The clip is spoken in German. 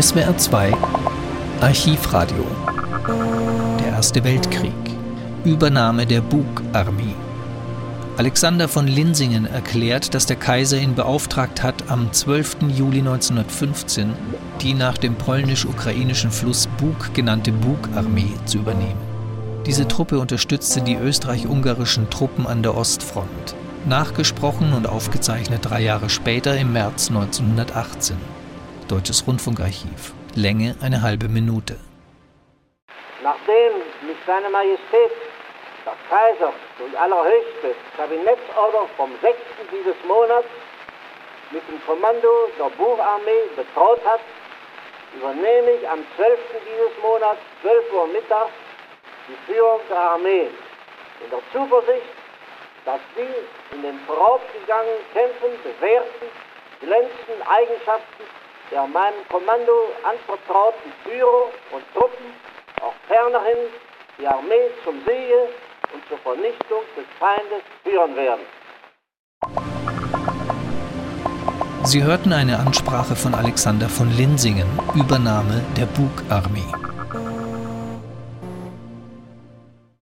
SWR 2 Archivradio Der Erste Weltkrieg Übernahme der Bug-Armee Alexander von Linsingen erklärt, dass der Kaiser ihn beauftragt hat, am 12. Juli 1915 die nach dem polnisch-ukrainischen Fluss Bug genannte Bug-Armee zu übernehmen. Diese Truppe unterstützte die österreich-ungarischen Truppen an der Ostfront. Nachgesprochen und aufgezeichnet drei Jahre später im März 1918. Deutsches Rundfunkarchiv. Länge eine halbe Minute. Nachdem mit seiner Majestät der Kaiser durch allerhöchste Kabinettsorder vom 6. dieses Monats mit dem Kommando der Bucharmee betraut hat, übernehme ich am 12. dieses Monats, 12 Uhr mittags, die Führung der Armee in der Zuversicht, dass die in den vorausgegangenen Kämpfen bewährten, glänzenden Eigenschaften der meinem Kommando anvertrauten Führer und Truppen auch fernerhin die Armee zum Siege und zur Vernichtung des Feindes führen werden. Sie hörten eine Ansprache von Alexander von Linsingen, Übernahme der Bug-Armee.